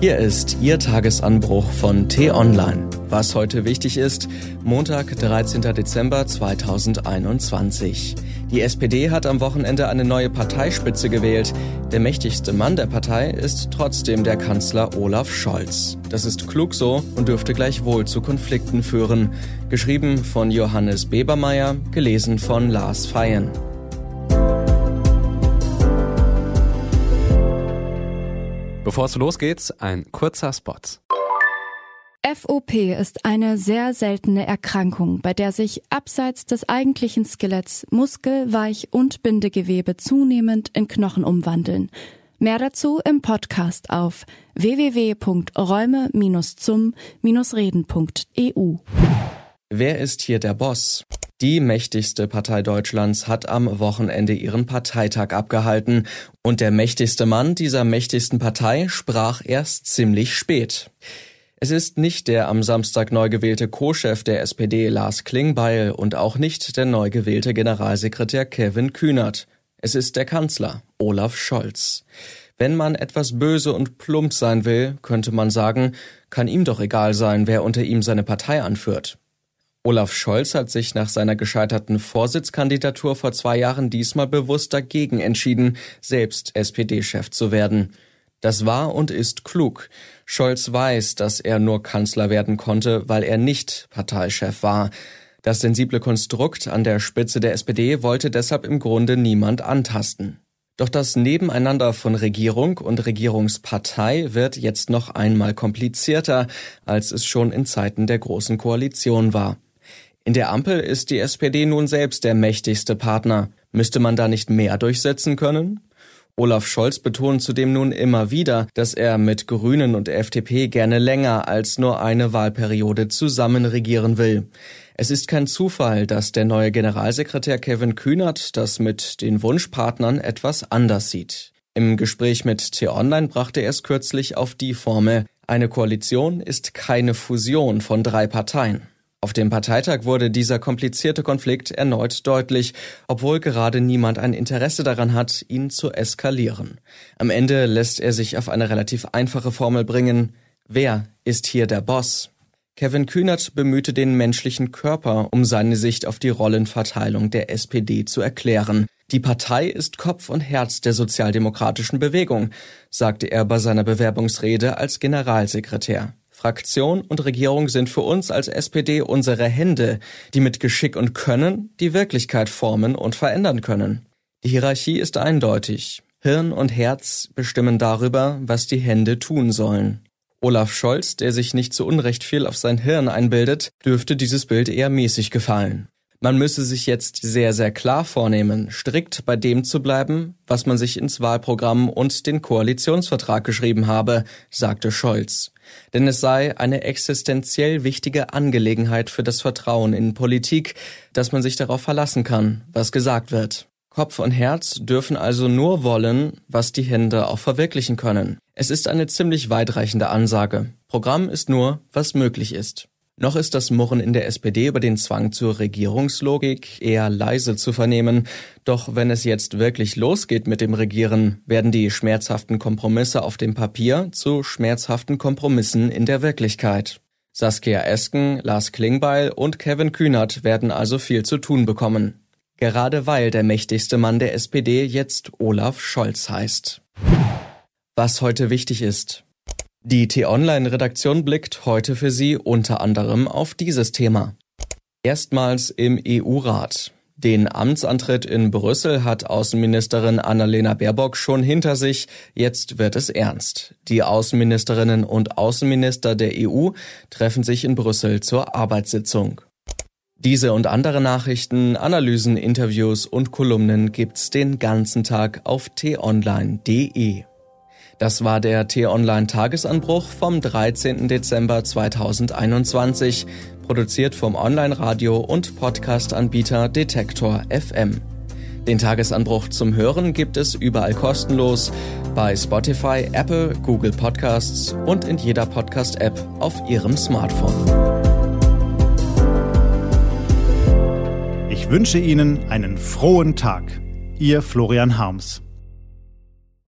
Hier ist Ihr Tagesanbruch von T-Online. Was heute wichtig ist, Montag, 13. Dezember 2021. Die SPD hat am Wochenende eine neue Parteispitze gewählt. Der mächtigste Mann der Partei ist trotzdem der Kanzler Olaf Scholz. Das ist klug so und dürfte gleichwohl zu Konflikten führen. Geschrieben von Johannes Bebermeier, gelesen von Lars Feyen. Bevor es losgeht, ein kurzer Spot. FOP ist eine sehr seltene Erkrankung, bei der sich abseits des eigentlichen Skeletts Muskel, Weich und Bindegewebe zunehmend in Knochen umwandeln. Mehr dazu im Podcast auf www.räume-zum-reden.eu. Wer ist hier der Boss? Die mächtigste Partei Deutschlands hat am Wochenende ihren Parteitag abgehalten und der mächtigste Mann dieser mächtigsten Partei sprach erst ziemlich spät. Es ist nicht der am Samstag neu gewählte Co-Chef der SPD Lars Klingbeil und auch nicht der neu gewählte Generalsekretär Kevin Kühnert. Es ist der Kanzler Olaf Scholz. Wenn man etwas böse und plump sein will, könnte man sagen, kann ihm doch egal sein, wer unter ihm seine Partei anführt. Olaf Scholz hat sich nach seiner gescheiterten Vorsitzkandidatur vor zwei Jahren diesmal bewusst dagegen entschieden, selbst SPD-Chef zu werden. Das war und ist klug. Scholz weiß, dass er nur Kanzler werden konnte, weil er nicht Parteichef war. Das sensible Konstrukt an der Spitze der SPD wollte deshalb im Grunde niemand antasten. Doch das Nebeneinander von Regierung und Regierungspartei wird jetzt noch einmal komplizierter, als es schon in Zeiten der Großen Koalition war. In der Ampel ist die SPD nun selbst der mächtigste Partner. Müsste man da nicht mehr durchsetzen können? Olaf Scholz betont zudem nun immer wieder, dass er mit Grünen und FDP gerne länger als nur eine Wahlperiode zusammen regieren will. Es ist kein Zufall, dass der neue Generalsekretär Kevin Kühnert das mit den Wunschpartnern etwas anders sieht. Im Gespräch mit T-Online brachte er es kürzlich auf die Formel, eine Koalition ist keine Fusion von drei Parteien. Auf dem Parteitag wurde dieser komplizierte Konflikt erneut deutlich, obwohl gerade niemand ein Interesse daran hat, ihn zu eskalieren. Am Ende lässt er sich auf eine relativ einfache Formel bringen. Wer ist hier der Boss? Kevin Kühnert bemühte den menschlichen Körper, um seine Sicht auf die Rollenverteilung der SPD zu erklären. Die Partei ist Kopf und Herz der sozialdemokratischen Bewegung, sagte er bei seiner Bewerbungsrede als Generalsekretär. Fraktion und Regierung sind für uns als SPD unsere Hände, die mit Geschick und Können die Wirklichkeit formen und verändern können. Die Hierarchie ist eindeutig. Hirn und Herz bestimmen darüber, was die Hände tun sollen. Olaf Scholz, der sich nicht zu Unrecht viel auf sein Hirn einbildet, dürfte dieses Bild eher mäßig gefallen. Man müsse sich jetzt sehr, sehr klar vornehmen, strikt bei dem zu bleiben, was man sich ins Wahlprogramm und den Koalitionsvertrag geschrieben habe, sagte Scholz. Denn es sei eine existenziell wichtige Angelegenheit für das Vertrauen in Politik, dass man sich darauf verlassen kann, was gesagt wird. Kopf und Herz dürfen also nur wollen, was die Hände auch verwirklichen können. Es ist eine ziemlich weitreichende Ansage. Programm ist nur, was möglich ist. Noch ist das Murren in der SPD über den Zwang zur Regierungslogik eher leise zu vernehmen. Doch wenn es jetzt wirklich losgeht mit dem Regieren, werden die schmerzhaften Kompromisse auf dem Papier zu schmerzhaften Kompromissen in der Wirklichkeit. Saskia Esken, Lars Klingbeil und Kevin Kühnert werden also viel zu tun bekommen. Gerade weil der mächtigste Mann der SPD jetzt Olaf Scholz heißt. Was heute wichtig ist. Die T-Online-Redaktion blickt heute für Sie unter anderem auf dieses Thema. Erstmals im EU-Rat. Den Amtsantritt in Brüssel hat Außenministerin Annalena Baerbock schon hinter sich. Jetzt wird es ernst. Die Außenministerinnen und Außenminister der EU treffen sich in Brüssel zur Arbeitssitzung. Diese und andere Nachrichten, Analysen, Interviews und Kolumnen gibt's den ganzen Tag auf t-online.de. Das war der T-Online Tagesanbruch vom 13. Dezember 2021, produziert vom Online-Radio und Podcast-Anbieter Detektor FM. Den Tagesanbruch zum Hören gibt es überall kostenlos bei Spotify, Apple, Google Podcasts und in jeder Podcast-App auf Ihrem Smartphone. Ich wünsche Ihnen einen frohen Tag. Ihr Florian Harms.